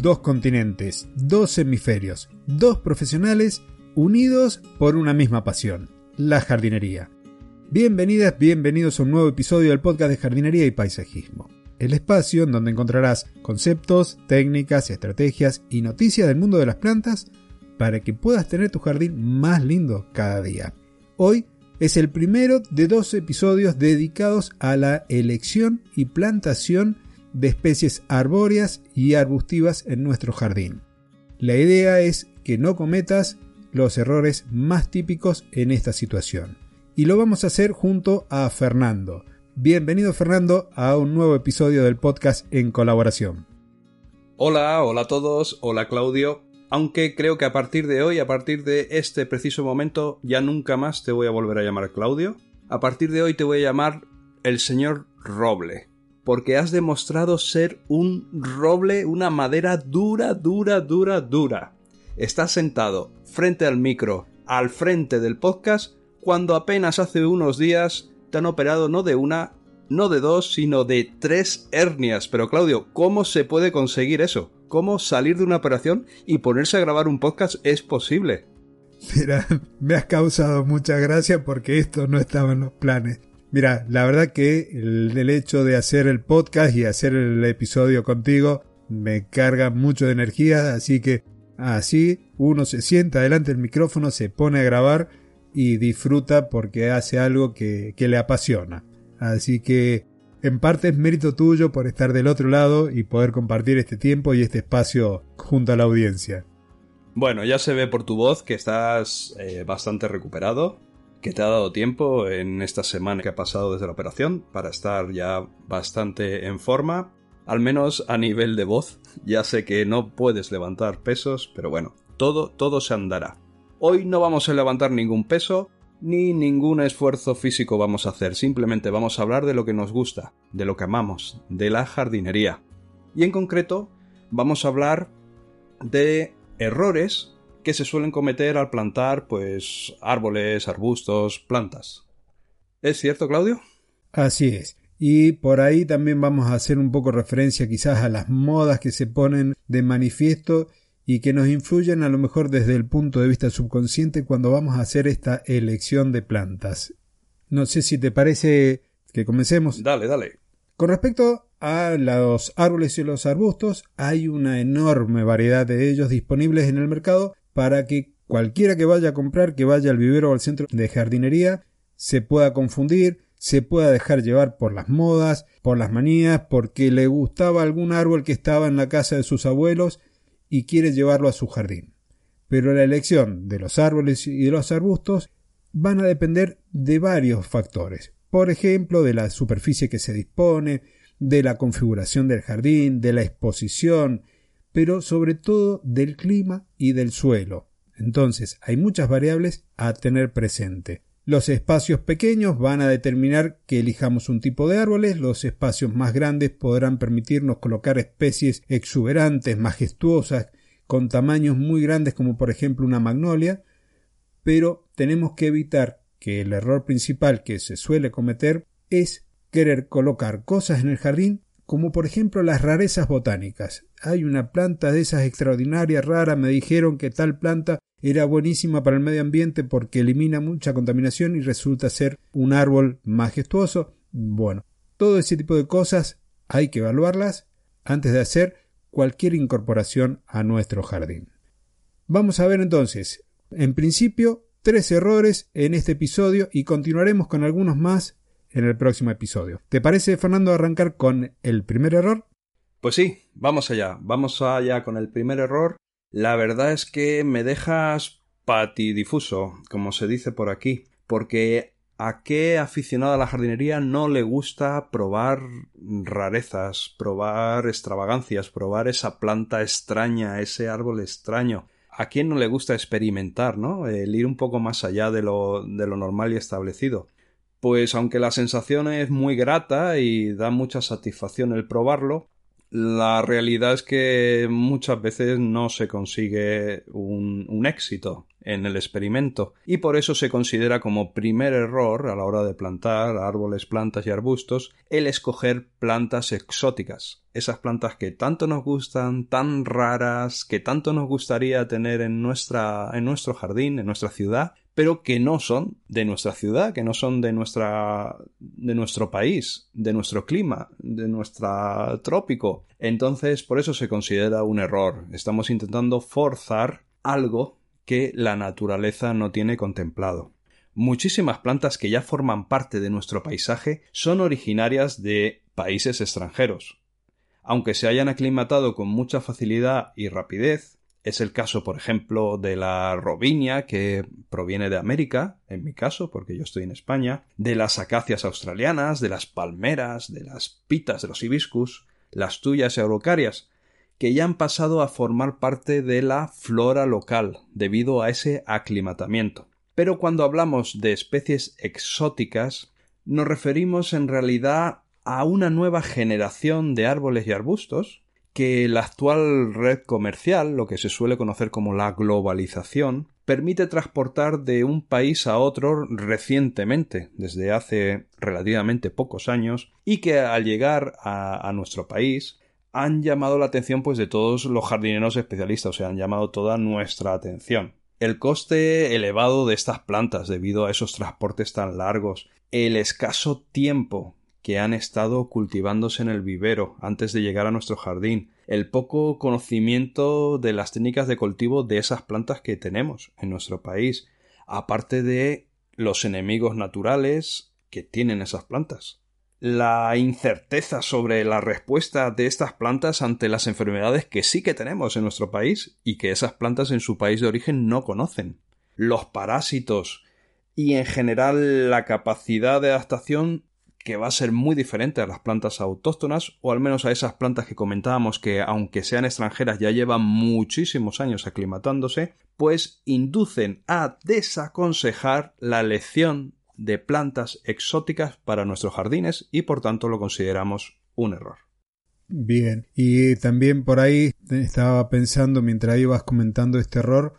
dos continentes, dos hemisferios, dos profesionales unidos por una misma pasión, la jardinería. Bienvenidas, bienvenidos a un nuevo episodio del podcast de jardinería y paisajismo. El espacio en donde encontrarás conceptos, técnicas, estrategias y noticias del mundo de las plantas para que puedas tener tu jardín más lindo cada día. Hoy es el primero de dos episodios dedicados a la elección y plantación de especies arbóreas y arbustivas en nuestro jardín. La idea es que no cometas los errores más típicos en esta situación. Y lo vamos a hacer junto a Fernando. Bienvenido Fernando a un nuevo episodio del podcast en colaboración. Hola, hola a todos, hola Claudio. Aunque creo que a partir de hoy, a partir de este preciso momento, ya nunca más te voy a volver a llamar Claudio. A partir de hoy te voy a llamar el señor Roble porque has demostrado ser un roble, una madera dura, dura, dura, dura. Estás sentado frente al micro, al frente del podcast, cuando apenas hace unos días te han operado no de una, no de dos, sino de tres hernias. Pero Claudio, ¿cómo se puede conseguir eso? ¿Cómo salir de una operación y ponerse a grabar un podcast es posible? Mira, me has causado mucha gracia porque esto no estaba en los planes. Mira, la verdad que el, hecho de hacer el podcast y hacer el episodio contigo me carga mucho de energía, así que así uno se sienta delante del micrófono, se pone a grabar y disfruta porque hace algo que, que le apasiona. Así que en parte es mérito tuyo por estar del otro lado y poder compartir este tiempo y este espacio junto a la audiencia. Bueno, ya se ve por tu voz que estás eh, bastante recuperado que te ha dado tiempo en esta semana que ha pasado desde la operación para estar ya bastante en forma, al menos a nivel de voz. Ya sé que no puedes levantar pesos, pero bueno, todo, todo se andará. Hoy no vamos a levantar ningún peso, ni ningún esfuerzo físico vamos a hacer, simplemente vamos a hablar de lo que nos gusta, de lo que amamos, de la jardinería. Y en concreto, vamos a hablar de errores que se suelen cometer al plantar pues árboles, arbustos, plantas. ¿Es cierto, Claudio? Así es. Y por ahí también vamos a hacer un poco referencia quizás a las modas que se ponen de manifiesto y que nos influyen a lo mejor desde el punto de vista subconsciente cuando vamos a hacer esta elección de plantas. No sé si te parece que comencemos. Dale, dale. Con respecto a los árboles y los arbustos, hay una enorme variedad de ellos disponibles en el mercado para que cualquiera que vaya a comprar, que vaya al vivero o al centro de jardinería, se pueda confundir, se pueda dejar llevar por las modas, por las manías, porque le gustaba algún árbol que estaba en la casa de sus abuelos y quiere llevarlo a su jardín. Pero la elección de los árboles y de los arbustos van a depender de varios factores. Por ejemplo, de la superficie que se dispone, de la configuración del jardín, de la exposición, pero sobre todo del clima y del suelo. Entonces hay muchas variables a tener presente. Los espacios pequeños van a determinar que elijamos un tipo de árboles, los espacios más grandes podrán permitirnos colocar especies exuberantes, majestuosas, con tamaños muy grandes como por ejemplo una magnolia, pero tenemos que evitar que el error principal que se suele cometer es querer colocar cosas en el jardín como por ejemplo las rarezas botánicas. Hay una planta de esas extraordinarias, rara, me dijeron que tal planta era buenísima para el medio ambiente porque elimina mucha contaminación y resulta ser un árbol majestuoso. Bueno, todo ese tipo de cosas hay que evaluarlas antes de hacer cualquier incorporación a nuestro jardín. Vamos a ver entonces, en principio, tres errores en este episodio y continuaremos con algunos más en el próximo episodio. ¿Te parece, Fernando, arrancar con el primer error? Pues sí, vamos allá, vamos allá con el primer error. La verdad es que me dejas patidifuso, como se dice por aquí, porque ¿a qué aficionado a la jardinería no le gusta probar rarezas, probar extravagancias, probar esa planta extraña, ese árbol extraño? ¿A quién no le gusta experimentar, no? El ir un poco más allá de lo, de lo normal y establecido pues aunque la sensación es muy grata y da mucha satisfacción el probarlo, la realidad es que muchas veces no se consigue un, éxito. en el experimento y por eso se considera como primer error a la hora de plantar árboles, plantas y arbustos el escoger plantas exóticas, esas plantas que tanto nos gustan, tan raras, que tanto nos gustaría tener en nuestra en nuestro jardín, en nuestra ciudad, pero que no son de nuestra ciudad, que no son de nuestra de nuestro país, de nuestro clima, de nuestro trópico. Entonces, por eso se considera un error. Estamos intentando forzar algo que la naturaleza no tiene contemplado. Muchísimas plantas que ya forman parte de nuestro paisaje son originarias de países extranjeros. Aunque se hayan aclimatado con mucha facilidad y rapidez, es el caso, por ejemplo, de la robinia, que proviene de América, en mi caso, porque yo estoy en España, de las acacias australianas, de las palmeras, de las pitas de los hibiscus, las tuyas y araucarias, que ya han pasado a formar parte de la flora local debido a ese aclimatamiento. Pero cuando hablamos de especies exóticas, nos referimos en realidad a una nueva generación de árboles y arbustos que la actual red comercial, lo que se suele conocer como la globalización, permite transportar de un país a otro recientemente, desde hace relativamente pocos años, y que al llegar a, a nuestro país han llamado la atención pues de todos los jardineros especialistas, o sea, han llamado toda nuestra atención. El coste elevado de estas plantas debido a esos transportes tan largos, el escaso tiempo que han estado cultivándose en el vivero antes de llegar a nuestro jardín, el poco conocimiento de las técnicas de cultivo de esas plantas que tenemos en nuestro país, aparte de los enemigos naturales que tienen esas plantas la incerteza sobre la respuesta de estas plantas ante las enfermedades que sí que tenemos en nuestro país y que esas plantas en su país de origen no conocen. Los parásitos y en general la capacidad de adaptación que va a ser muy diferente a las plantas autóctonas o al menos a esas plantas que comentábamos que aunque sean extranjeras ya llevan muchísimos años aclimatándose, pues inducen a desaconsejar la elección de plantas exóticas para nuestros jardines y por tanto lo consideramos un error. Bien, y también por ahí estaba pensando mientras ibas comentando este error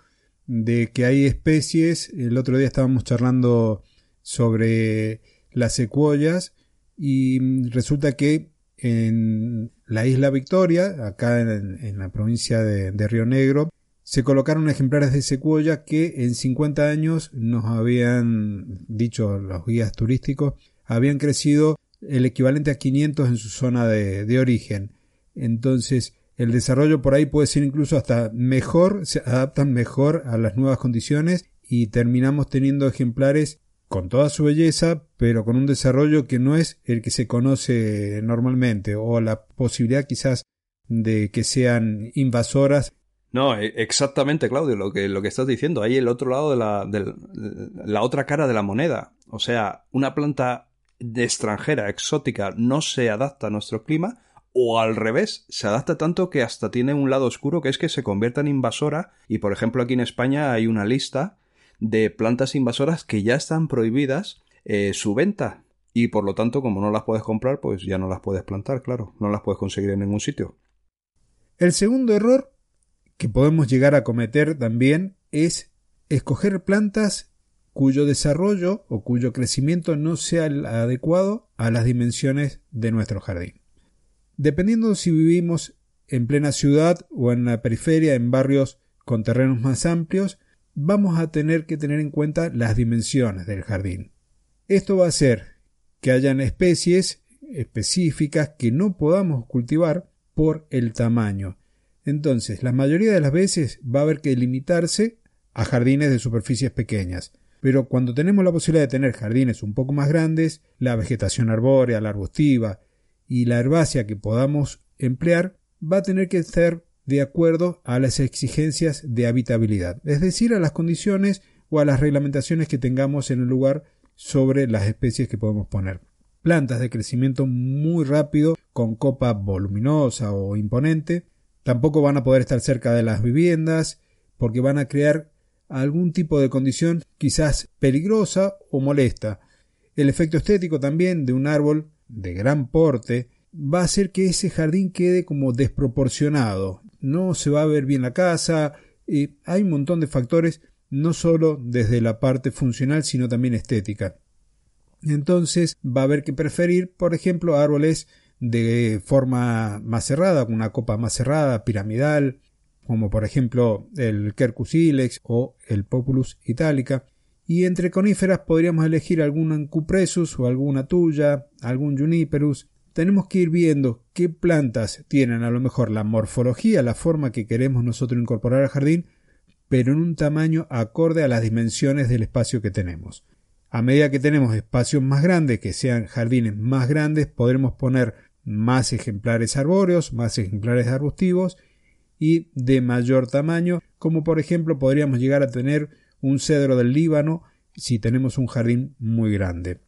de que hay especies, el otro día estábamos charlando sobre las secuoyas y resulta que en la isla Victoria, acá en, la provincia de Río Negro, se colocaron ejemplares de secuoya que en 50 años nos habían dicho los guías turísticos, habían crecido el equivalente a 500 en su zona de, origen. Entonces, el desarrollo por ahí puede ser incluso hasta mejor, se adaptan mejor a las nuevas condiciones y terminamos teniendo ejemplares con toda su belleza, pero con un desarrollo que no es el que se conoce normalmente, o la posibilidad quizás de que sean invasoras no, e, exactamente, Claudio, lo que, lo que estás diciendo. Hay el otro lado de la, la otra cara de la moneda. O sea, una planta de extranjera, exótica, no se adapta a nuestro clima, o al revés, se adapta tanto que hasta tiene un lado oscuro que es que se convierta en invasora, y por ejemplo aquí en España hay una lista de plantas invasoras que ya están prohibidas eh, su venta, y por lo tanto, como no las puedes comprar, pues ya no las puedes plantar, claro, no las puedes conseguir en ningún sitio. El segundo error que podemos llegar a cometer también es escoger plantas cuyo desarrollo o cuyo crecimiento no sea el adecuado a las dimensiones de nuestro jardín. Dependiendo si vivimos en plena ciudad o en la periferia, en barrios con terrenos más amplios, vamos a tener que tener en cuenta las dimensiones del jardín. Esto va a hacer que hayan especies específicas que no podamos cultivar por el tamaño entonces, la mayoría de las veces va a haber que limitarse a jardines de superficies pequeñas. Pero cuando tenemos la posibilidad de tener jardines un poco más grandes, la vegetación arbórea, la arbustiva y la herbácea que podamos emplear va a tener que ser de acuerdo a las exigencias de habitabilidad, es decir, a las condiciones o a las reglamentaciones que tengamos en el lugar sobre las especies que podemos poner. Plantas de crecimiento muy rápido, con copa voluminosa o imponente, Tampoco van a poder estar cerca de las viviendas porque van a crear algún tipo de condición quizás peligrosa o molesta. El efecto estético también de un árbol de gran porte va a hacer que ese jardín quede como desproporcionado. No se va a ver bien la casa. hay un montón de factores no solo desde la parte funcional, sino también estética. Entonces va a haber que preferir, por ejemplo, árboles de forma más cerrada, con una copa más cerrada, piramidal, como por ejemplo el Quercus ilex o el Populus italica. Y entre coníferas podríamos elegir algún Cupressus o alguna tuya, algún Juniperus. Tenemos que ir viendo qué plantas tienen a lo mejor la morfología, la forma que queremos nosotros incorporar al jardín, pero en un tamaño acorde a las dimensiones del espacio que tenemos. A medida que tenemos espacios más grandes, que sean jardines más grandes, podremos poner más ejemplares arbóreos, más ejemplares arbustivos y de mayor tamaño, como por ejemplo podríamos llegar a tener un cedro del Líbano si tenemos un jardín muy grande.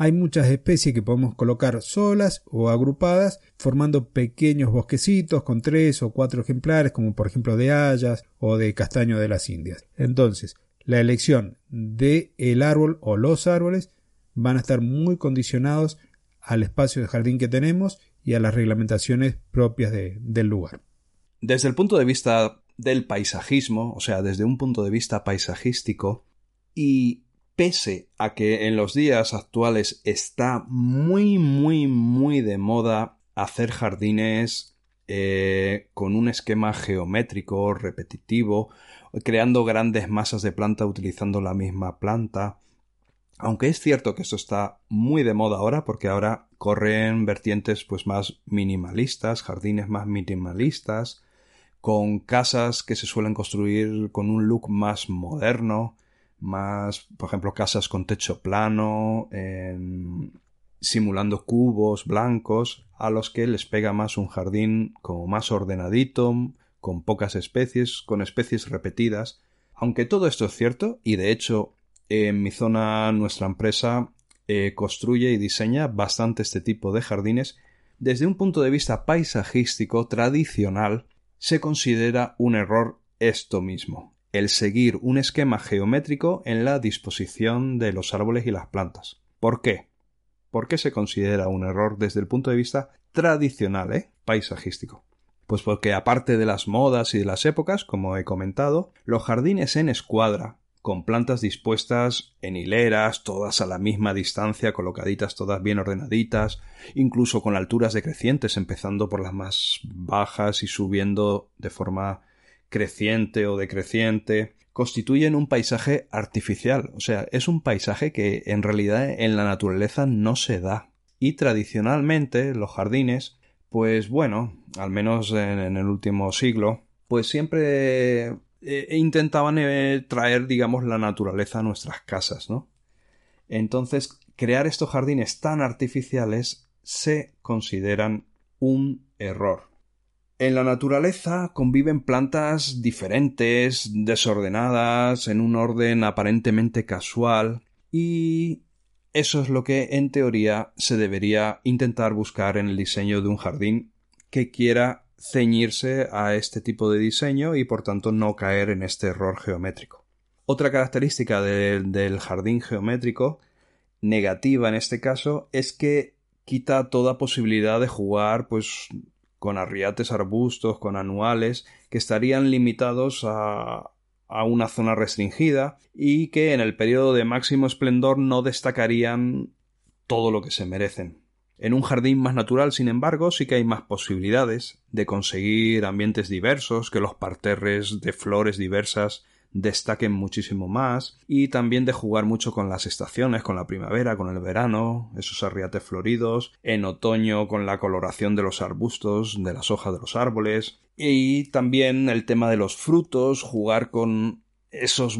Hay muchas especies que podemos colocar solas o agrupadas, formando pequeños bosquecitos con tres o cuatro ejemplares, como por ejemplo de hayas o de castaño de las Indias. Entonces, la elección de árbol o los árboles van a estar muy condicionados al espacio de jardín que tenemos y a las reglamentaciones propias del lugar. Desde el punto de vista del paisajismo, o sea, desde un punto de vista paisajístico, y pese a que en los días actuales está muy, muy, muy de moda hacer jardines eh, con un esquema geométrico repetitivo creando grandes masas de planta utilizando la misma planta. Aunque es cierto que esto está muy de moda ahora porque ahora corren vertientes pues más minimalistas, jardines más minimalistas, con casas que se suelen construir con un look más moderno, más, por ejemplo, casas con techo plano, simulando cubos blancos, a los que les pega más un jardín como más ordenadito, con pocas especies, con especies repetidas. Aunque todo esto es cierto, y de hecho en mi zona nuestra empresa eh, construye y diseña bastante este tipo de jardines, desde un punto de vista paisajístico tradicional se considera un error esto mismo, el seguir un esquema geométrico en la disposición de los árboles y las plantas. ¿Por qué? ¿Por qué se considera un error desde el punto de vista tradicional, eh, paisajístico? Pues porque aparte de las modas y de las épocas, como he comentado, los jardines en escuadra, con plantas dispuestas en hileras, todas a la misma distancia, colocaditas todas bien ordenaditas, incluso con alturas decrecientes, empezando por las más bajas y subiendo de forma creciente o decreciente, constituyen un paisaje artificial, o sea, es un paisaje que en realidad en la naturaleza no se da. Y tradicionalmente los jardines pues bueno, al menos en, el último siglo, pues siempre eh, intentaban eh, traer, digamos, la naturaleza a nuestras casas, ¿no? Entonces, crear estos jardines tan artificiales se consideran un error. En la naturaleza conviven plantas diferentes, desordenadas, en un orden aparentemente casual, y eso es lo que en teoría se debería intentar buscar en el diseño de un jardín que quiera ceñirse a este tipo de diseño y por tanto no caer en este error geométrico. Otra característica del jardín geométrico, negativa en este caso, es que quita toda posibilidad de jugar pues con arriates arbustos, con anuales, que estarían limitados a, a una zona restringida y que en el periodo de máximo esplendor no destacarían todo lo que se merecen. En un jardín más natural, sin embargo, sí que hay más posibilidades de conseguir ambientes diversos, que los parterres de flores diversas destaquen muchísimo más y también de jugar mucho con las estaciones, con la primavera, con el verano, esos arriates floridos, en otoño con la coloración de los arbustos, de las hojas de los árboles y también el tema de los frutos, jugar con esos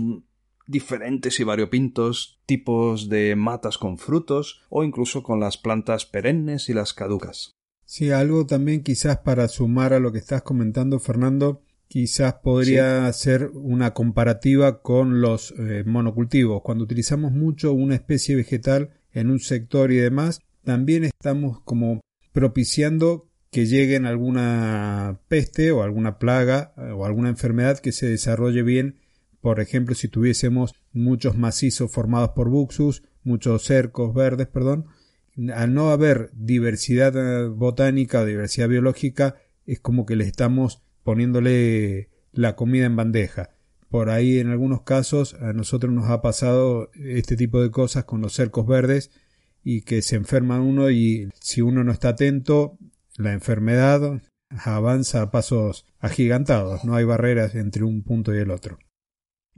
diferentes y variopintos tipos de matas con frutos o incluso con las plantas perennes y las caducas. Sí, algo también quizás para sumar a lo que estás comentando, Fernando, quizás podría ser una comparativa con los eh, monocultivos. Cuando utilizamos mucho una especie vegetal en un sector y demás, también estamos como propiciando que lleguen alguna peste o alguna plaga eh, o alguna enfermedad que se desarrolle bien. Por ejemplo, si tuviésemos muchos macizos formados por buxus, muchos cercos verdes, perdón, al no haber diversidad eh, botánica o diversidad biológica, es como que le estamos poniéndole la comida en bandeja. por ahí en algunos casos a nosotros nos ha pasado este tipo de cosas con los cercos verdes y que se enferma uno y si uno no está atento, la enfermedad avanza a pasos agigantados, no hay barreras entre un punto y el otro.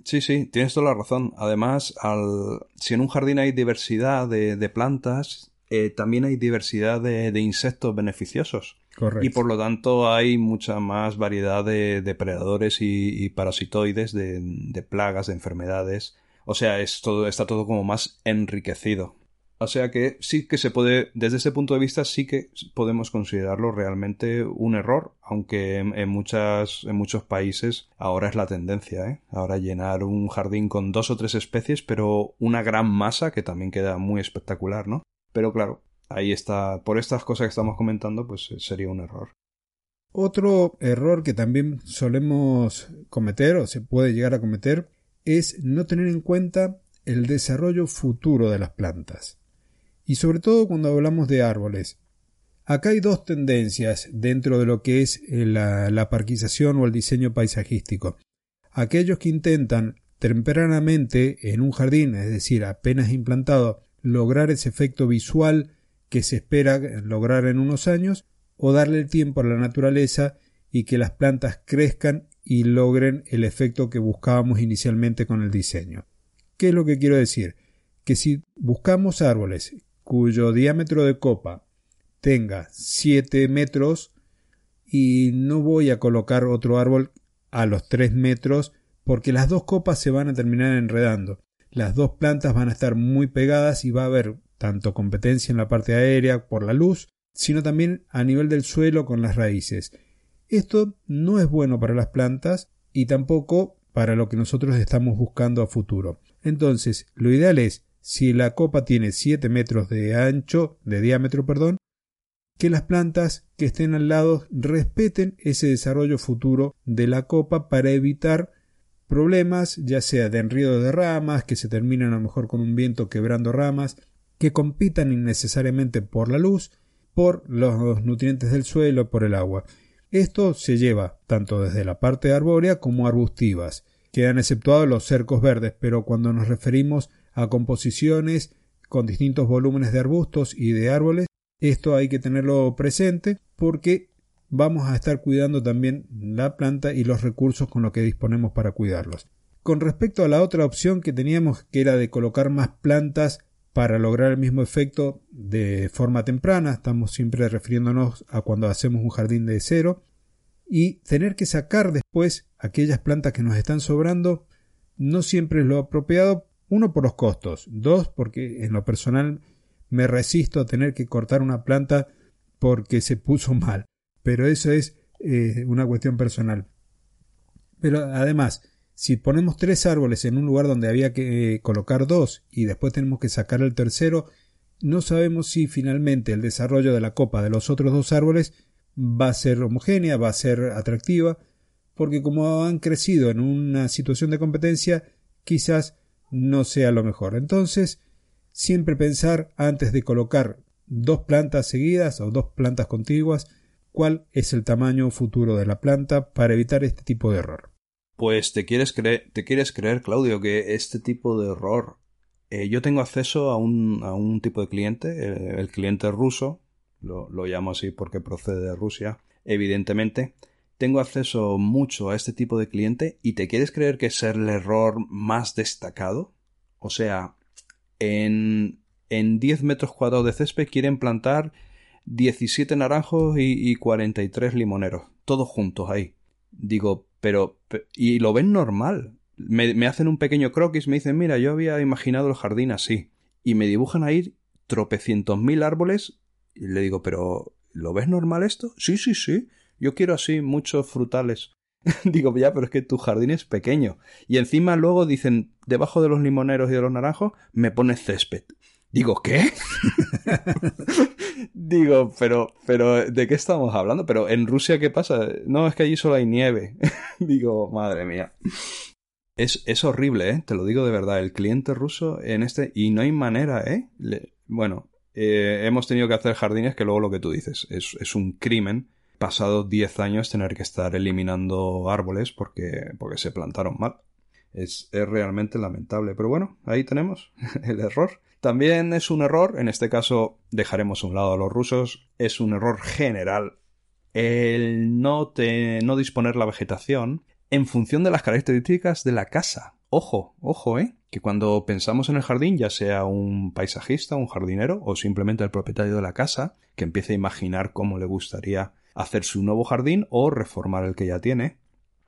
Sí, sí, tienes toda la razón. Además, al... si en un jardín hay diversidad de, plantas, eh, también hay diversidad de, insectos beneficiosos. Y por lo tanto hay mucha más variedad de depredadores y, parasitoides, de, plagas, de enfermedades. O sea, está todo como más enriquecido. O sea que sí que se puede, desde ese punto de vista, sí que podemos considerarlo realmente un error, aunque en, en muchos países ahora es la tendencia, ¿eh? Ahora llenar un jardín con dos o tres especies, pero una gran masa que también queda muy espectacular, ¿no? Pero claro, ahí está, por estas cosas que estamos comentando, pues sería un error. Otro error que también solemos cometer o se puede llegar a cometer es no tener en cuenta el desarrollo futuro de las plantas y sobre todo cuando hablamos de árboles. Acá hay dos tendencias dentro de lo que es eh, la, parquización o el diseño paisajístico. Aquellos que intentan tempranamente en un jardín, es decir, apenas implantado, lograr ese efecto visual que se espera lograr en unos años, o darle el tiempo a la naturaleza y que las plantas crezcan y logren el efecto que buscábamos inicialmente con el diseño. ¿Qué es lo que quiero decir? Que si buscamos árboles cuyo diámetro de copa tenga 7 metros y no voy a colocar otro árbol a los 3 metros porque las dos copas se van a terminar enredando. Las dos plantas van a estar muy pegadas y va a haber tanto competencia en la parte aérea por la luz, sino también a nivel del suelo con las raíces. Esto no es bueno para las plantas y tampoco para lo que nosotros estamos buscando a futuro. Entonces, lo ideal es si la copa tiene 7 metros de ancho, de diámetro, perdón, que las plantas que estén al lado respeten ese desarrollo futuro de la copa para evitar problemas, ya sea de enredo de ramas, que se terminan a lo mejor con un viento quebrando ramas, que compitan innecesariamente por la luz, por los nutrientes del suelo, por el agua. Esto se lleva tanto desde la parte arbórea como arbustivas. Quedan exceptuados los cercos verdes, pero cuando nos referimos a composiciones con distintos volúmenes de arbustos y de árboles. Esto hay que tenerlo presente porque vamos a estar cuidando también la planta y los recursos con los que disponemos para cuidarlos. Con respecto a la otra opción que teníamos, que era de colocar más plantas para lograr el mismo efecto de forma temprana, estamos siempre refiriéndonos a cuando hacemos un jardín de cero, y tener que sacar después aquellas plantas que nos están sobrando, no siempre es lo apropiado. Uno por los costos, dos porque en lo personal me resisto a tener que cortar una planta porque se puso mal, pero eso es eh, una cuestión personal. Pero además, si ponemos tres árboles en un lugar donde había que eh, colocar dos y después tenemos que sacar el tercero, no sabemos si finalmente el desarrollo de la copa de los otros dos árboles va a ser homogénea, va a ser atractiva, porque como han crecido en una situación de competencia, quizás no sea lo mejor. Entonces, siempre pensar antes de colocar dos plantas seguidas o dos plantas contiguas, cuál es el tamaño futuro de la planta para evitar este tipo de error. Pues te quieres creer, te quieres creer, Claudio, que este tipo de error. Eh, yo tengo acceso a un, a un tipo de cliente, eh, el cliente ruso, lo, lo llamo así porque procede de Rusia, evidentemente, tengo acceso mucho a este tipo de cliente y te quieres creer que es el error más destacado. O sea, en, en 10 metros cuadrados de césped quieren plantar 17 naranjos y, y 43 limoneros, todos juntos ahí. Digo, pero, y lo ven normal. Me, me, hacen un pequeño croquis, me dicen, mira, yo había imaginado el jardín así. Y me dibujan ahí tropecientos mil árboles. Y le digo, pero, ¿lo ves normal esto? Sí, sí, sí. Yo quiero así muchos frutales. Digo, ya, pero es que tu jardín es pequeño. Y encima luego dicen, debajo de los limoneros y de los naranjos, me pones césped. Digo, ¿qué? Digo, pero, pero, ¿de qué estamos hablando? Pero en Rusia, ¿qué pasa? No, es que allí solo hay nieve. Digo, madre mía. Es, es, horrible, ¿eh? Te lo digo de verdad. El cliente ruso en este... Y no hay manera, ¿eh? bueno, eh, hemos tenido que hacer jardines que luego lo que tú dices es, es un crimen pasado 10 años tener que estar eliminando árboles porque, porque se plantaron mal. Es, es realmente lamentable. Pero bueno, ahí tenemos el error. También es un error, en este caso dejaremos a un lado a los rusos, es un error general el no, te, no disponer la vegetación en función de las características de la casa. Ojo, ojo, ¿eh? Que cuando pensamos en el jardín, ya sea un paisajista, un jardinero o simplemente el propietario de la casa, que empiece a imaginar cómo le gustaría hacer su nuevo jardín o reformar el que ya tiene,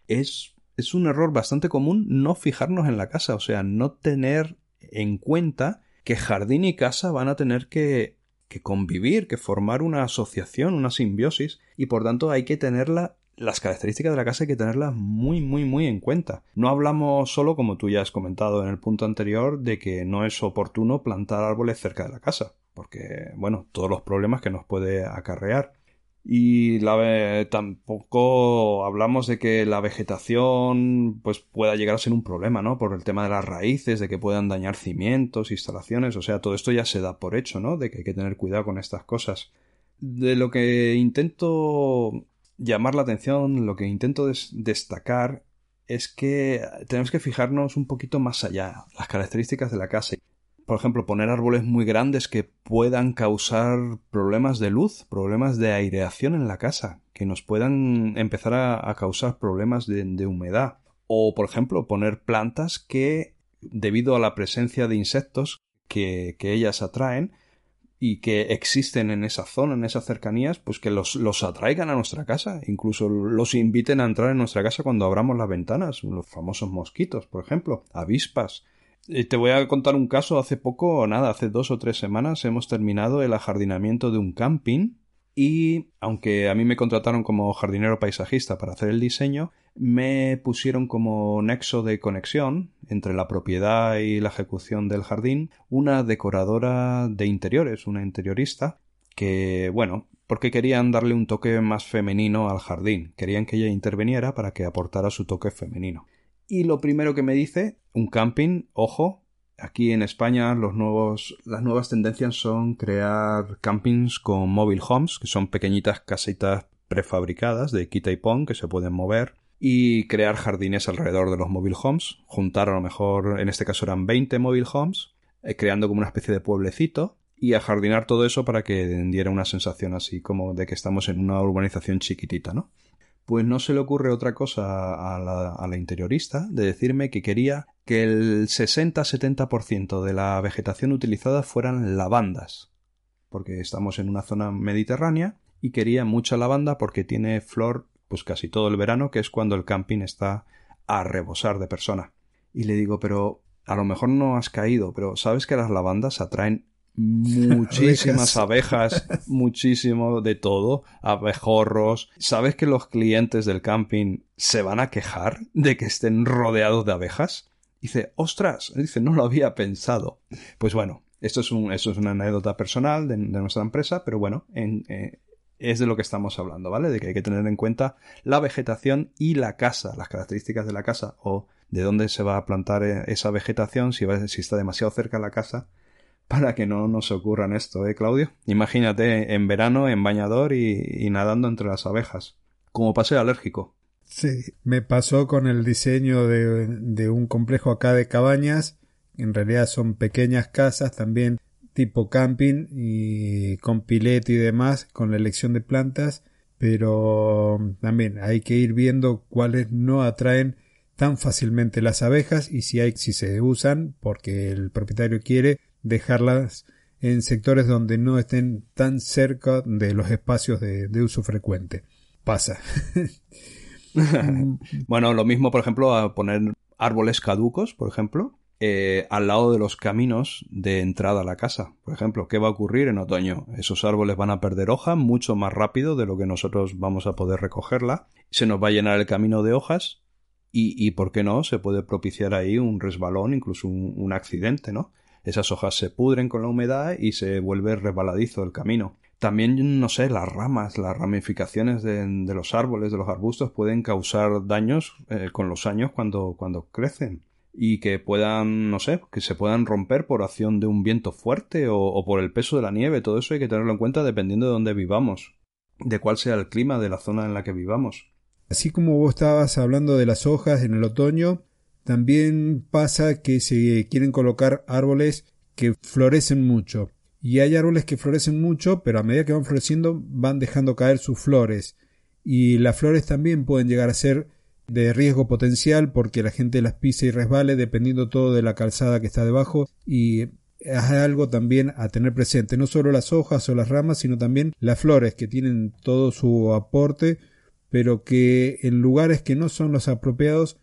es, es un error bastante común no fijarnos en la casa, o sea, no tener en cuenta que jardín y casa van a tener que, que convivir, que formar una asociación, una simbiosis, y por tanto hay que tenerla las características de la casa hay que tenerlas muy, muy, muy en cuenta. No hablamos solo, como tú ya has comentado en el punto anterior, de que no es oportuno plantar árboles cerca de la casa, porque, bueno, todos los problemas que nos puede acarrear. Y la, tampoco hablamos de que la vegetación pues pueda llegar a ser un problema, ¿no? Por el tema de las raíces, de que puedan dañar cimientos, instalaciones, o sea, todo esto ya se da por hecho, ¿no? De que hay que tener cuidado con estas cosas. De lo que intento llamar la atención, lo que intento destacar es que tenemos que fijarnos un poquito más allá, las características de la casa por ejemplo, poner árboles muy grandes que puedan causar problemas de luz, problemas de aireación en la casa, que nos puedan empezar a, causar problemas de, humedad. O, por ejemplo, poner plantas que, debido a la presencia de insectos que, ellas atraen, y que existen en esa zona, en esas cercanías, pues que los, los, atraigan a nuestra casa, incluso los inviten a entrar en nuestra casa cuando abramos las ventanas, los famosos mosquitos, por ejemplo, avispas, te voy a contar un caso. Hace poco, nada, hace dos o tres semanas hemos terminado el ajardinamiento de un camping y aunque a mí me contrataron como jardinero paisajista para hacer el diseño, me pusieron como nexo de conexión entre la propiedad y la ejecución del jardín una decoradora de interiores, una interiorista, que, bueno, porque querían darle un toque más femenino al jardín, querían que ella interviniera para que aportara su toque femenino. Y lo primero que me dice, un camping, ojo, aquí en España los nuevos, las nuevas tendencias son crear campings con mobile homes, que son pequeñitas casitas prefabricadas de quita y pon que se pueden mover y crear jardines alrededor de los mobile homes, juntar a lo mejor, en este caso eran 20 mobile homes, eh, creando como una especie de pueblecito y ajardinar todo eso para que diera una sensación así como de que estamos en una urbanización chiquitita, ¿no? Pues no se le ocurre otra cosa a la, interiorista de decirme que quería que el 60-70% de la vegetación utilizada fueran lavandas, porque estamos en una zona mediterránea y quería mucha lavanda porque tiene flor pues casi todo el verano, que es cuando el camping está a rebosar de persona. Y le digo, pero a lo mejor no has caído, pero ¿sabes que las lavandas atraen muchísimas abejas, muchísimo de todo, abejorros. ¿Sabes que los clientes del camping se van a quejar de que estén rodeados de abejas? Dice, ostras, dice, no lo había pensado. Pues bueno, esto es, un, esto es una anécdota personal de, nuestra empresa, pero bueno, eh, es de lo que estamos hablando, ¿vale? De que hay que tener en cuenta la vegetación y la casa, las características de la casa o de dónde se va a plantar eh, esa vegetación, si, si está demasiado cerca de la casa para que no nos ocurran esto, ¿eh, Claudio? Imagínate en verano en bañador y, nadando entre las abejas, como pase alérgico. Sí, me pasó con el diseño de, de un complejo acá de cabañas. En realidad son pequeñas casas también tipo camping y con pilete y demás, con la elección de plantas, pero también hay que ir viendo cuáles no atraen tan fácilmente las abejas y si hay si se usan porque el propietario quiere dejarlas en sectores donde no estén tan cerca de los espacios de, uso frecuente. Pasa. bueno, lo mismo, por ejemplo, a poner árboles caducos, por ejemplo, eh, al lado de los caminos de entrada a la casa. Por ejemplo, ¿qué va a ocurrir en otoño? Esos árboles van a perder hoja mucho más rápido de lo que nosotros vamos a poder recogerla. Se nos va a llenar el camino de hojas y, y ¿por qué no? Se puede propiciar ahí un resbalón, incluso un accidente, ¿no? Esas hojas se pudren con la humedad y se vuelve resbaladizo el camino. También, no sé, las ramas, las ramificaciones de, los árboles, de los arbustos, pueden causar daños eh, con los años cuando, cuando crecen y que puedan, no sé, que se puedan romper por acción de un viento fuerte o, o, por el peso de la nieve. Todo eso hay que tenerlo en cuenta dependiendo de dónde vivamos, de cuál sea el clima de la zona en la que vivamos. Así como vos estabas hablando de las hojas en el otoño, También pasa que se quieren colocar árboles que florecen mucho. Y hay árboles que florecen mucho, pero a medida que van floreciendo van dejando caer sus flores. Y las flores también pueden llegar a ser de riesgo potencial porque la gente las pisa y resbale dependiendo todo de la calzada que está debajo y es algo también a tener presente, no solo las hojas o las ramas, sino también las flores que tienen todo su aporte, pero que en lugares que no son los apropiados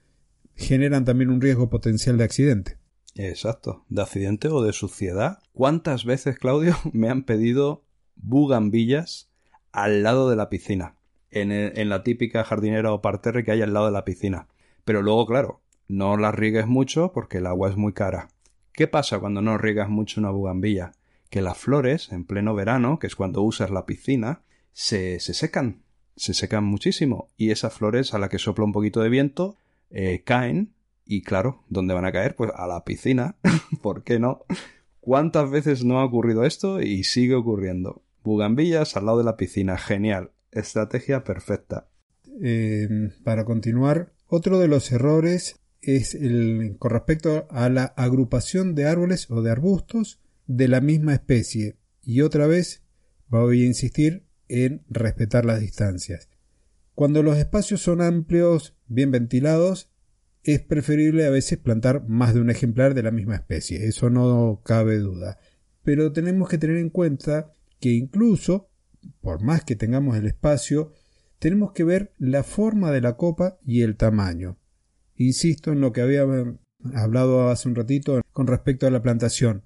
generan también un riesgo potencial de accidente. Exacto, de accidente o de suciedad. ¿Cuántas veces, Claudio, me han pedido bugambillas al lado de la piscina? en, la típica jardinera o parterre que hay al lado de la piscina. Pero luego, claro, no las riegues mucho porque el agua es muy cara. ¿Qué pasa cuando no riegas mucho una bugambilla? Que las flores, en pleno verano, que es cuando usas la piscina, se, se secan, se secan muchísimo. Y esas flores, a la que sopla un poquito de viento, eh, caen. Y claro, ¿dónde van a caer? Pues a la piscina. ¿Por qué no? ¿Cuántas veces no ha ocurrido esto? Y sigue ocurriendo. Bugambillas al lado de la piscina. Genial. Estrategia perfecta. Em, para continuar, otro de los errores es el con respecto a la agrupación de árboles o de arbustos de la misma especie. Y otra vez voy a insistir en respetar las distancias. Cuando los espacios son amplios, bien ventilados, es preferible a veces plantar más de un ejemplar de la misma especie, eso no cabe duda. Pero tenemos que tener en cuenta que incluso por más que tengamos el espacio, tenemos que ver la forma de la copa y el tamaño. Insisto en lo que había hablado hace un ratito con respecto a la plantación.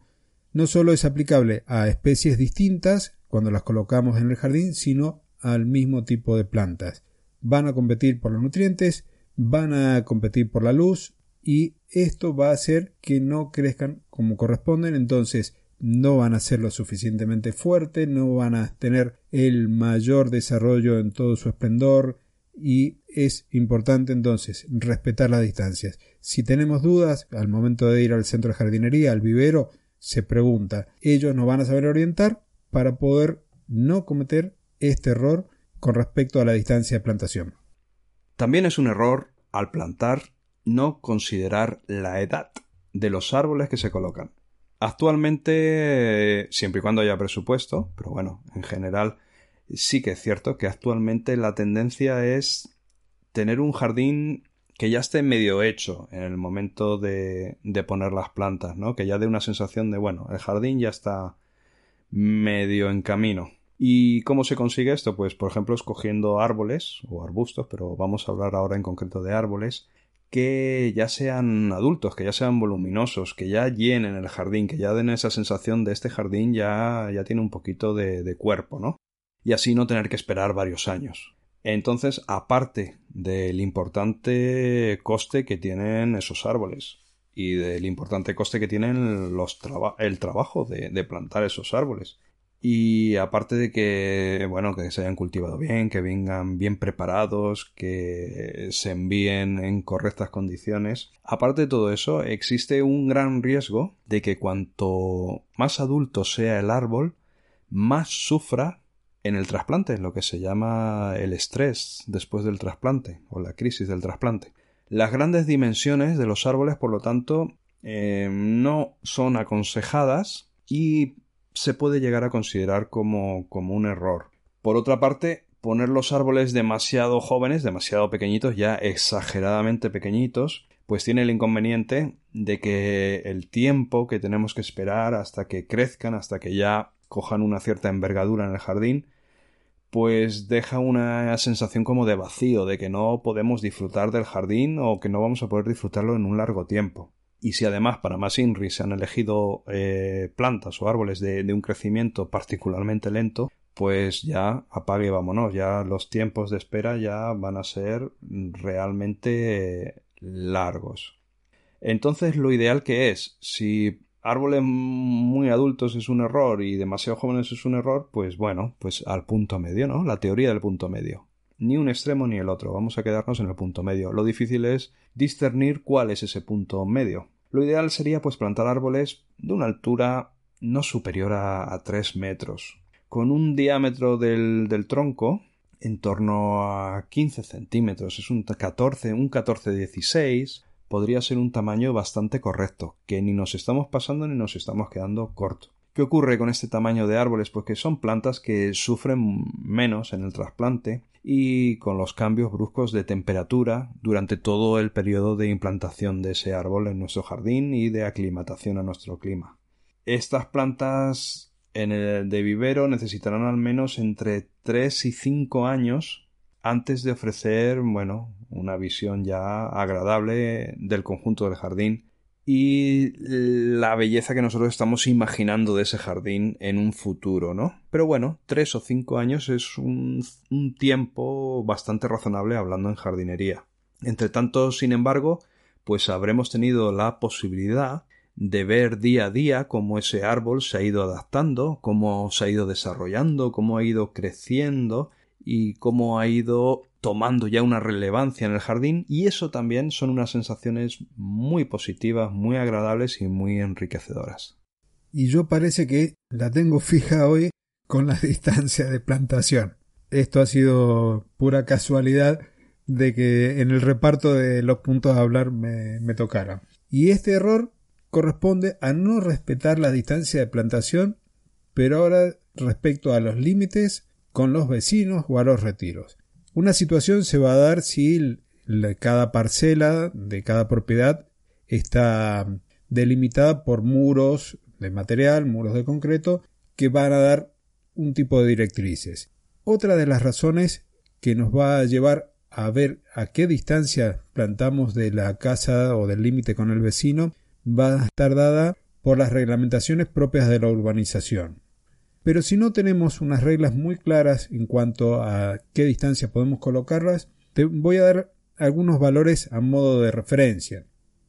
No solo es aplicable a especies distintas cuando las colocamos en el jardín, sino al mismo tipo de plantas. Van a competir por los nutrientes, van a competir por la luz y esto va a hacer que no crezcan como corresponden. Entonces, no van a ser lo suficientemente fuertes, no van a tener el mayor desarrollo en todo su esplendor y es importante entonces respetar las distancias. Si tenemos dudas al momento de ir al centro de jardinería, al vivero, se pregunta, ellos nos van a saber orientar para poder no cometer este error con respecto a la distancia de plantación. También es un error al plantar no considerar la edad de los árboles que se colocan. Actualmente, siempre y cuando haya presupuesto, pero bueno, en general sí que es cierto que actualmente la tendencia es tener un jardín que ya esté medio hecho en el momento de, de poner las plantas, ¿no? Que ya dé una sensación de, bueno, el jardín ya está medio en camino. ¿Y cómo se consigue esto? Pues, por ejemplo, escogiendo árboles o arbustos, pero vamos a hablar ahora en concreto de árboles, que ya sean adultos, que ya sean voluminosos, que ya llenen el jardín, que ya den esa sensación de este jardín ya, ya tiene un poquito de, de cuerpo, ¿no? Y así no tener que esperar varios años. Entonces, aparte del importante coste que tienen esos árboles y del importante coste que tienen los el trabajo de, de plantar esos árboles, y aparte de que, bueno, que se hayan cultivado bien, que vengan bien preparados, que se envíen en correctas condiciones. Aparte de todo eso, existe un gran riesgo de que cuanto más adulto sea el árbol, más sufra en el trasplante, lo que se llama el estrés después del trasplante o la crisis del trasplante. Las grandes dimensiones de los árboles, por lo tanto, eh, no son aconsejadas y se puede llegar a considerar como, como un error. Por otra parte, poner los árboles demasiado jóvenes, demasiado pequeñitos, ya exageradamente pequeñitos, pues tiene el inconveniente de que el tiempo que tenemos que esperar hasta que crezcan, hasta que ya cojan una cierta envergadura en el jardín, pues deja una sensación como de vacío, de que no podemos disfrutar del jardín o que no vamos a poder disfrutarlo en un largo tiempo. Y si además para más INRI se han elegido eh, plantas o árboles de, un crecimiento particularmente lento, pues ya apague y vámonos, ya los tiempos de espera ya van a ser realmente largos. Entonces lo ideal que es, si árboles muy adultos es un error y demasiado jóvenes es un error, pues bueno, pues al punto medio, ¿no? La teoría del punto medio. Ni un extremo ni el otro, vamos a quedarnos en el punto medio. Lo difícil es discernir cuál es ese punto medio. Lo ideal sería pues plantar árboles de una altura no superior a, 3 metros, con un diámetro del, del, tronco en torno a 15 centímetros, es un 14, un 14-16, podría ser un tamaño bastante correcto, que ni nos estamos pasando ni nos estamos quedando corto. ¿Qué ocurre con este tamaño de árboles? Pues que son plantas que sufren menos en el trasplante y con los cambios bruscos de temperatura durante todo el periodo de implantación de ese árbol en nuestro jardín y de aclimatación a nuestro clima. Estas plantas en el de vivero necesitarán al menos entre 3 y 5 años antes de ofrecer, bueno, una visión ya agradable del conjunto del jardín y la belleza que nosotros estamos imaginando de ese jardín en un futuro, ¿no? Pero bueno, tres o cinco años es un, un tiempo bastante razonable hablando en jardinería. Entre tanto, sin embargo, pues habremos tenido la posibilidad de ver día a día cómo ese árbol se ha ido adaptando, cómo se ha ido desarrollando, cómo ha ido creciendo y cómo ha ido tomando ya una relevancia en el jardín y eso también son unas sensaciones muy positivas, muy agradables y muy enriquecedoras. Y yo parece que la tengo fija hoy con la distancia de plantación. Esto ha sido pura casualidad de que en el reparto de los puntos a hablar me, me tocara. Y este error corresponde a no respetar la distancia de plantación, pero ahora respecto a los límites con los vecinos o a los retiros. Una situación se va a dar si cada parcela de cada propiedad está delimitada por muros de material, muros de concreto, que van a dar un tipo de directrices. Otra de las razones que nos va a llevar a ver a qué distancia plantamos de la casa o del límite con el vecino va a estar dada por las reglamentaciones propias de la urbanización. Pero si no tenemos unas reglas muy claras en cuanto a qué distancia podemos colocarlas, te voy a dar algunos valores a modo de referencia.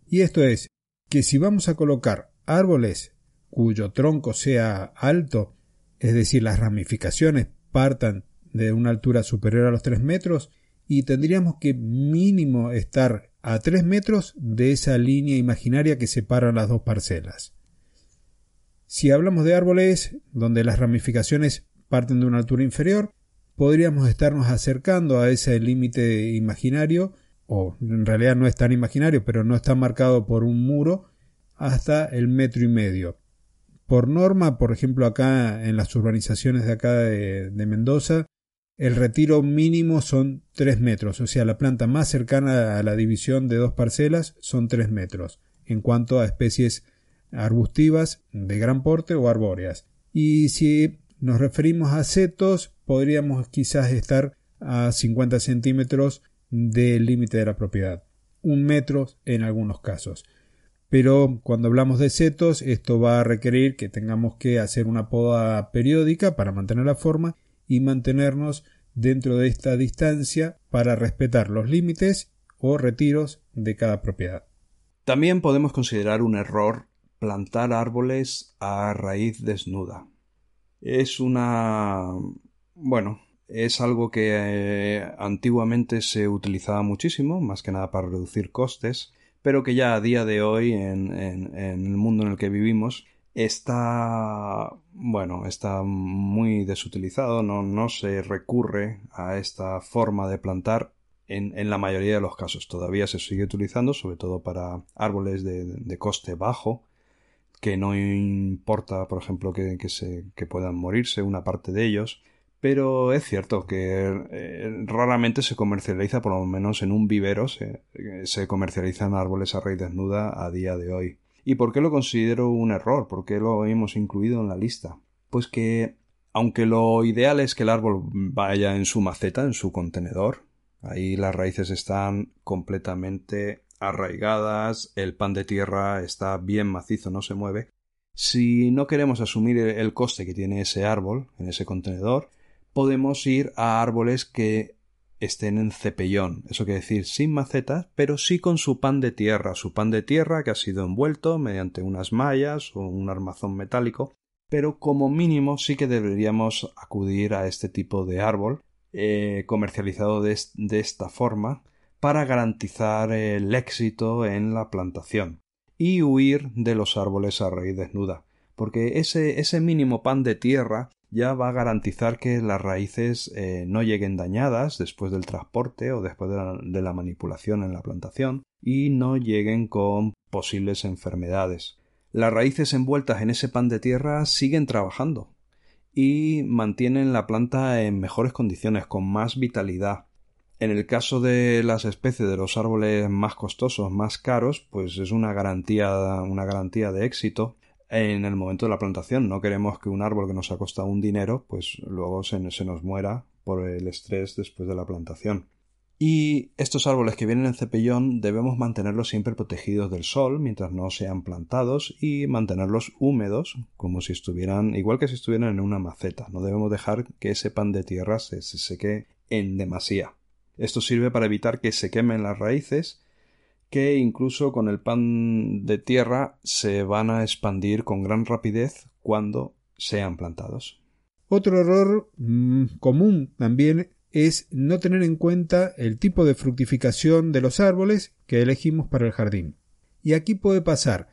Y esto es que si vamos a colocar árboles cuyo tronco sea alto, es decir, las ramificaciones partan de una altura superior a los 3 metros, y tendríamos que mínimo estar a 3 metros de esa línea imaginaria que separa las dos parcelas. Si hablamos de árboles donde las ramificaciones parten de una altura inferior, podríamos estarnos acercando a ese límite imaginario, o en realidad no es tan imaginario, pero no está marcado por un muro, hasta el metro y medio. Por norma, por ejemplo, acá en las urbanizaciones de acá de, Mendoza, el retiro mínimo son 3 metros, o sea, la planta más cercana a la división de dos parcelas son 3 metros, en cuanto a especies arbustivas de gran porte o arbóreas. Y si nos referimos a setos, podríamos quizás estar a 50 centímetros del límite de la propiedad, un metro en algunos casos. Pero cuando hablamos de setos, esto va a requerir que tengamos que hacer una poda periódica para mantener la forma y mantenernos dentro de esta distancia para respetar los límites o retiros de cada propiedad. También podemos considerar un error plantar árboles a raíz desnuda. Es una... bueno, es algo que eh, antiguamente se utilizaba muchísimo, más que nada para reducir costes, pero que ya a día de hoy, en, en, el mundo en el que vivimos, está bueno, está muy desutilizado, no, no se recurre a esta forma de plantar en, en, la mayoría de los casos. Todavía se sigue utilizando, sobre todo para árboles de, de coste bajo, que no importa, por ejemplo, que, se, que puedan morirse una parte de ellos, pero es cierto que eh, raramente se comercializa, por lo menos en un vivero, se, se, comercializan árboles a raíz desnuda a día de hoy. ¿Y por qué lo considero un error? ¿Por qué lo hemos incluido en la lista? Pues que, aunque lo ideal es que el árbol vaya en su maceta, en su contenedor, ahí las raíces están completamente arraigadas, el pan de tierra está bien macizo, no se mueve. Si no queremos asumir el coste que tiene ese árbol en ese contenedor, podemos ir a árboles que estén en cepellón, eso quiere decir sin macetas, pero sí con su pan de tierra, su pan de tierra que ha sido envuelto mediante unas mallas o un armazón metálico, pero como mínimo sí que deberíamos acudir a este tipo de árbol eh, comercializado de esta forma para garantizar el éxito en la plantación y huir de los árboles a raíz desnuda, porque ese, ese mínimo pan de tierra ya va a garantizar que las raíces eh, no lleguen dañadas después del transporte o después de la, manipulación en la plantación y no lleguen con posibles enfermedades. Las raíces envueltas en ese pan de tierra siguen trabajando y mantienen la planta en mejores condiciones, con más vitalidad. En el caso de las especies de los árboles más costosos, más caros, pues es una garantía, una garantía de éxito en el momento de la plantación. No queremos que un árbol que nos ha costado un dinero, pues luego se, se nos muera por el estrés después de la plantación. Y estos árboles que vienen en cepellón debemos mantenerlos siempre protegidos del sol mientras no sean plantados y mantenerlos húmedos como si estuvieran igual que si estuvieran en una maceta. No debemos dejar que ese pan de tierra se, se seque en demasía. Esto sirve para evitar que se quemen las raíces que incluso con el pan de tierra se van a expandir con gran rapidez cuando sean plantados. Otro error mm, común también es no tener en cuenta el tipo de fructificación de los árboles que elegimos para el jardín. Y aquí puede pasar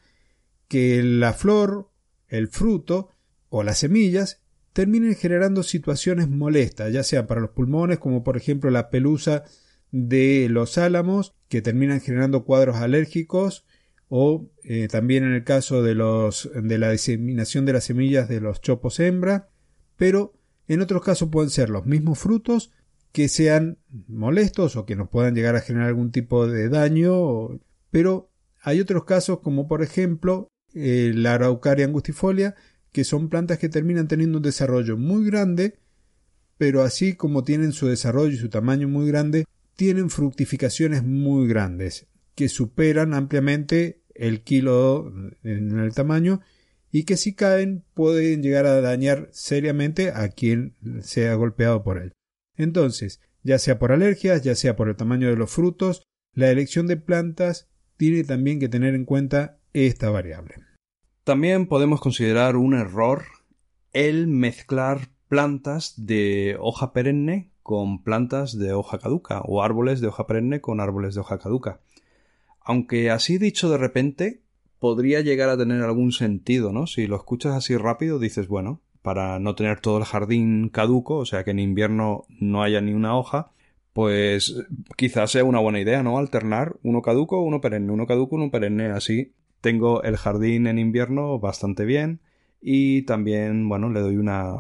que la flor, el fruto o las semillas terminen generando situaciones molestas, ya sea para los pulmones, como por ejemplo la pelusa de los álamos que terminan generando cuadros alérgicos o eh, también en el caso de, los, de la diseminación de las semillas de los chopos hembra, pero en otros casos pueden ser los mismos frutos que sean molestos o que nos puedan llegar a generar algún tipo de daño, pero hay otros casos como por ejemplo eh, la Araucaria angustifolia, que son plantas que terminan teniendo un desarrollo muy grande, pero así como tienen su desarrollo y su tamaño muy grande, tienen fructificaciones muy grandes, que superan ampliamente el kilo en el tamaño y que si caen pueden llegar a dañar seriamente a quien sea golpeado por él. Entonces, ya sea por alergias, ya sea por el tamaño de los frutos, la elección de plantas tiene también que tener en cuenta esta variable. También podemos considerar un error el mezclar plantas de hoja perenne con plantas de hoja caduca o árboles de hoja perenne con árboles de hoja caduca. Aunque así dicho de repente podría llegar a tener algún sentido, ¿no? Si lo escuchas así rápido dices, bueno, para no tener todo el jardín caduco, o sea que en invierno no haya ni una hoja, pues quizás sea una buena idea, ¿no? Alternar uno caduco, uno perenne, uno caduco, uno perenne, así tengo el jardín en invierno bastante bien y también, bueno, le doy una,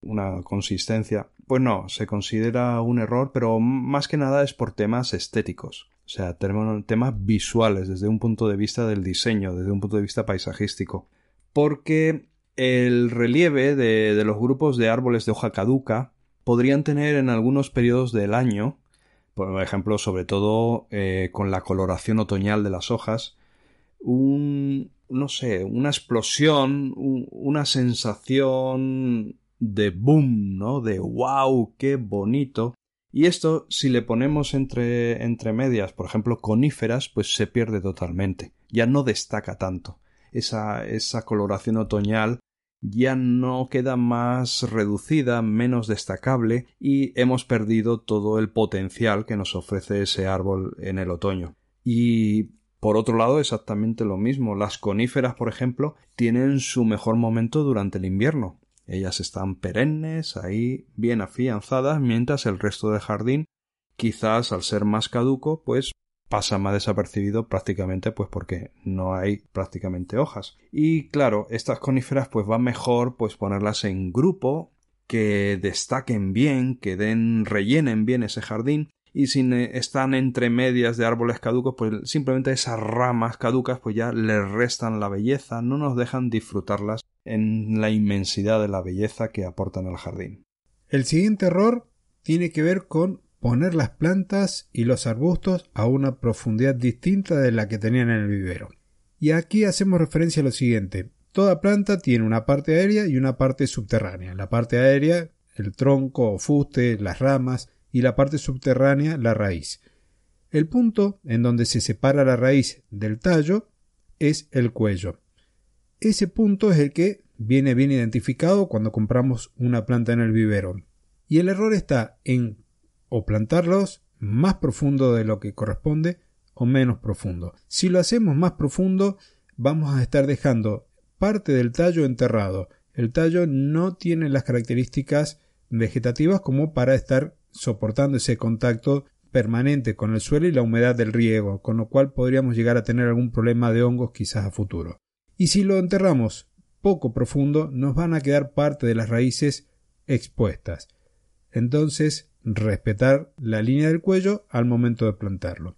una consistencia. Pues no, se considera un error, pero más que nada es por temas estéticos, o sea, temas visuales desde un punto de vista del diseño, desde un punto de vista paisajístico. Porque el relieve de, los grupos de árboles de hoja caduca podrían tener en algunos periodos del año, por ejemplo, sobre todo eh, con la coloración otoñal de las hojas, un, no sé, una explosión, una sensación de boom, ¿no? De wow, qué bonito. Y esto, si le ponemos entre, entre medias, por ejemplo, coníferas, pues se pierde totalmente. Ya no destaca tanto. Esa, esa coloración otoñal ya no queda más reducida, menos destacable, y hemos perdido todo el potencial que nos ofrece ese árbol en el otoño. Y por otro lado, exactamente lo mismo. Las coníferas, por ejemplo, tienen su mejor momento durante el invierno. Ellas están perennes, ahí bien afianzadas, mientras el resto del jardín, quizás al ser más caduco, pues pasa más desapercibido prácticamente pues porque no hay prácticamente hojas. Y claro, estas coníferas pues va mejor pues ponerlas en grupo, que destaquen bien, que den, rellenen bien ese jardín y si están entre medias de árboles caducos, pues simplemente esas ramas caducas pues ya les restan la belleza, no nos dejan disfrutarlas en la inmensidad de la belleza que aportan al jardín. El siguiente error tiene que ver con poner las plantas y los arbustos a una profundidad distinta de la que tenían en el vivero. Y aquí hacemos referencia a lo siguiente. Toda planta tiene una parte aérea y una parte subterránea. La parte aérea, el tronco o fuste, las ramas, y la parte subterránea la raíz. El punto en donde se separa la raíz del tallo es el cuello. Ese punto es el que viene bien identificado cuando compramos una planta en el vivero. Y el error está en o plantarlos más profundo de lo que corresponde o menos profundo. Si lo hacemos más profundo, vamos a estar dejando parte del tallo enterrado El tallo no tiene las características vegetativas como para estar soportando ese contacto permanente con el suelo y la humedad del riego, con lo cual podríamos llegar a tener algún problema de hongos quizás a futuro. Y si lo enterramos poco profundo, nos van a quedar parte de las raíces expuestas. Entonces, respetar la línea del cuello al momento de plantarlo.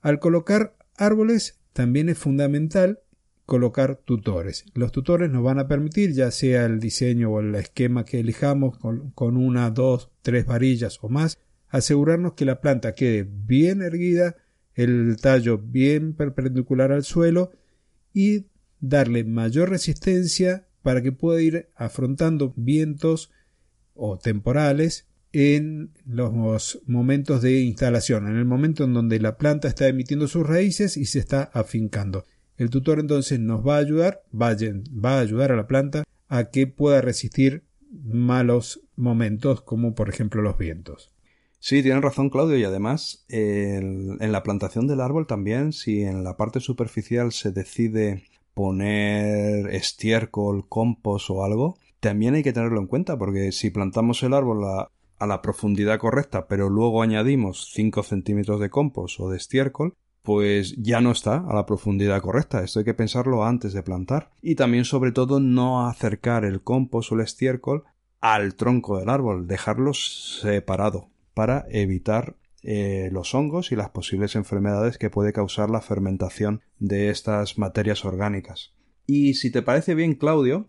Al colocar árboles, también es fundamental colocar tutores. Los tutores nos van a permitir, ya sea el diseño o el esquema que elijamos con, una, dos, tres varillas o más, asegurarnos que la planta quede bien erguida, el tallo bien perpendicular al suelo y darle mayor resistencia para que pueda ir afrontando vientos o temporales en los momentos de instalación, en el momento en donde la planta está emitiendo sus raíces y se está afincando. El tutor entonces nos va a ayudar, va a, ayudar a la planta a que pueda resistir malos momentos como por ejemplo los vientos. Sí, tienen razón Claudio y además en la plantación del árbol también si en la parte superficial se decide poner estiércol, compost o algo, también hay que tenerlo en cuenta porque si plantamos el árbol a, a la profundidad correcta pero luego añadimos 5 centímetros de compost o de estiércol, pues ya no está a la profundidad correcta. Esto hay que pensarlo antes de plantar. Y también, sobre todo, no acercar el compost o el estiércol al tronco del árbol, dejarlo separado para evitar eh, los hongos y las posibles enfermedades que puede causar la fermentación de estas materias orgánicas. Y si te parece bien, Claudio,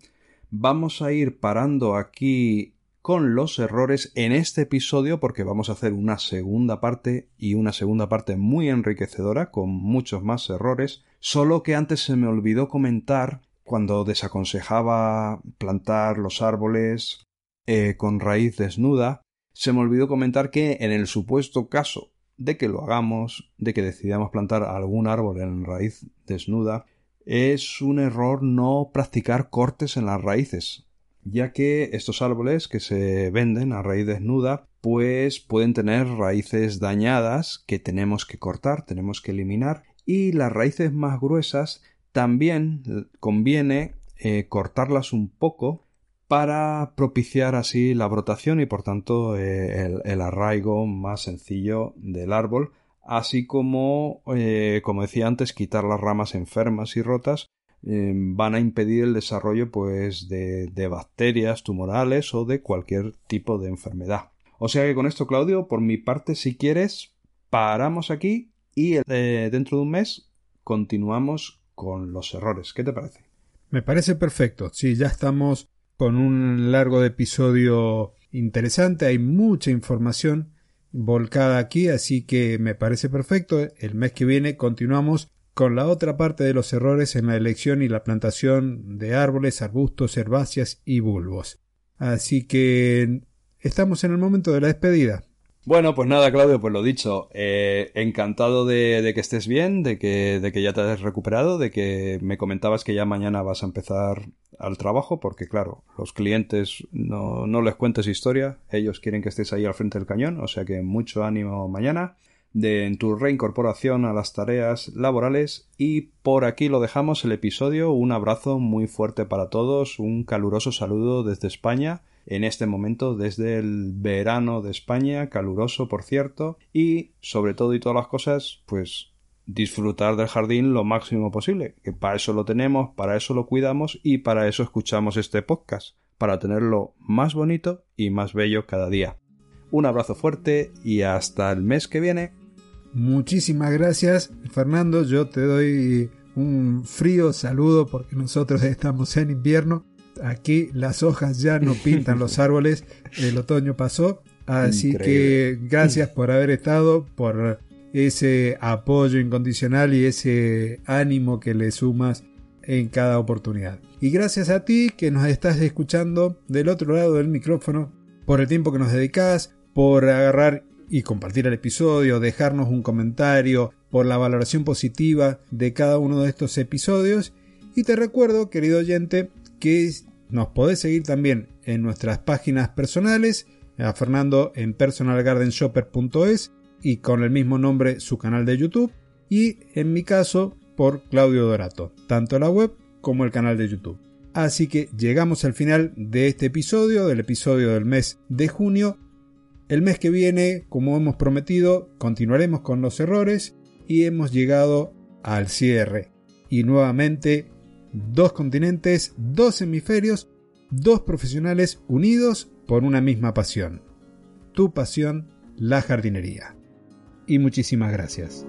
vamos a ir parando aquí con los errores en este episodio porque vamos a hacer una segunda parte y una segunda parte muy enriquecedora con muchos más errores, solo que antes se me olvidó comentar cuando desaconsejaba plantar los árboles eh, con raíz desnuda, se me olvidó comentar que en el supuesto caso de que lo hagamos, de que decidamos plantar algún árbol en raíz desnuda, es un error no practicar cortes en las raíces ya que estos árboles que se venden a raíz desnuda pues pueden tener raíces dañadas que tenemos que cortar, tenemos que eliminar. Y las raíces más gruesas también conviene eh, cortarlas un poco para propiciar así la brotación y por tanto eh, el, arraigo más sencillo del árbol así como eh, como decía antes quitar las ramas enfermas y rotas Em, van a impedir el desarrollo pues de, bacterias tumorales o de cualquier tipo de enfermedad. O sea que con esto, Claudio, por mi parte, si quieres, paramos aquí y eh, dentro de un mes continuamos con los errores. ¿Qué te parece? Me parece perfecto. Sí, ya estamos con un largo episodio interesante. Hay mucha información volcada aquí, así que me parece perfecto. El mes que viene continuamos con la otra parte de los errores en la elección y la plantación de árboles, arbustos, herbáceas y bulbos. Así que estamos en el momento de la despedida. Bueno, pues nada, Claudio, pues lo dicho, eh, encantado de, que estés bien, de que, ya te has recuperado, de que me comentabas que ya mañana vas a empezar al trabajo, porque claro, los clientes no, no les cuentes historia, ellos quieren que estés ahí al frente del cañón, o sea que mucho ánimo mañana de en tu reincorporación a las tareas laborales. Y por aquí lo dejamos el episodio. Un abrazo muy fuerte para todos, un caluroso saludo desde España. En este momento desde el verano de España, caluroso por cierto, y sobre todo y todas las cosas, pues disfrutar del jardín lo máximo posible, que para eso lo tenemos, para eso lo cuidamos y para eso escuchamos este podcast, para tenerlo más bonito y más bello cada día. Un abrazo fuerte y hasta el mes que viene. Muchísimas gracias, Fernando. Yo te doy un frío saludo porque nosotros estamos en invierno. Aquí las hojas ya no pintan los árboles, el otoño pasó. Así que gracias por haber estado, por ese apoyo incondicional y ese ánimo que le sumas en cada oportunidad. Y gracias a ti que nos estás escuchando del otro lado del micrófono, por el tiempo que nos dedicas, por agarrar y compartir el episodio, dejarnos un comentario, por la valoración positiva de cada uno de estos episodios. Y te recuerdo, querido oyente, que nos podés seguir también en nuestras páginas personales, a Fernando en personalgardenshopper.es y con el mismo nombre su canal de YouTube, y en mi caso por Claudio Dorato, tanto la web como el canal de YouTube. Así que llegamos al final de este episodio, del episodio del mes de junio. El mes que viene, como hemos prometido, continuaremos con los errores y hemos llegado al cierre. Y nuevamente, dos continentes, dos hemisferios, dos profesionales unidos por una misma pasión. Tu pasión, la jardinería. Y muchísimas gracias.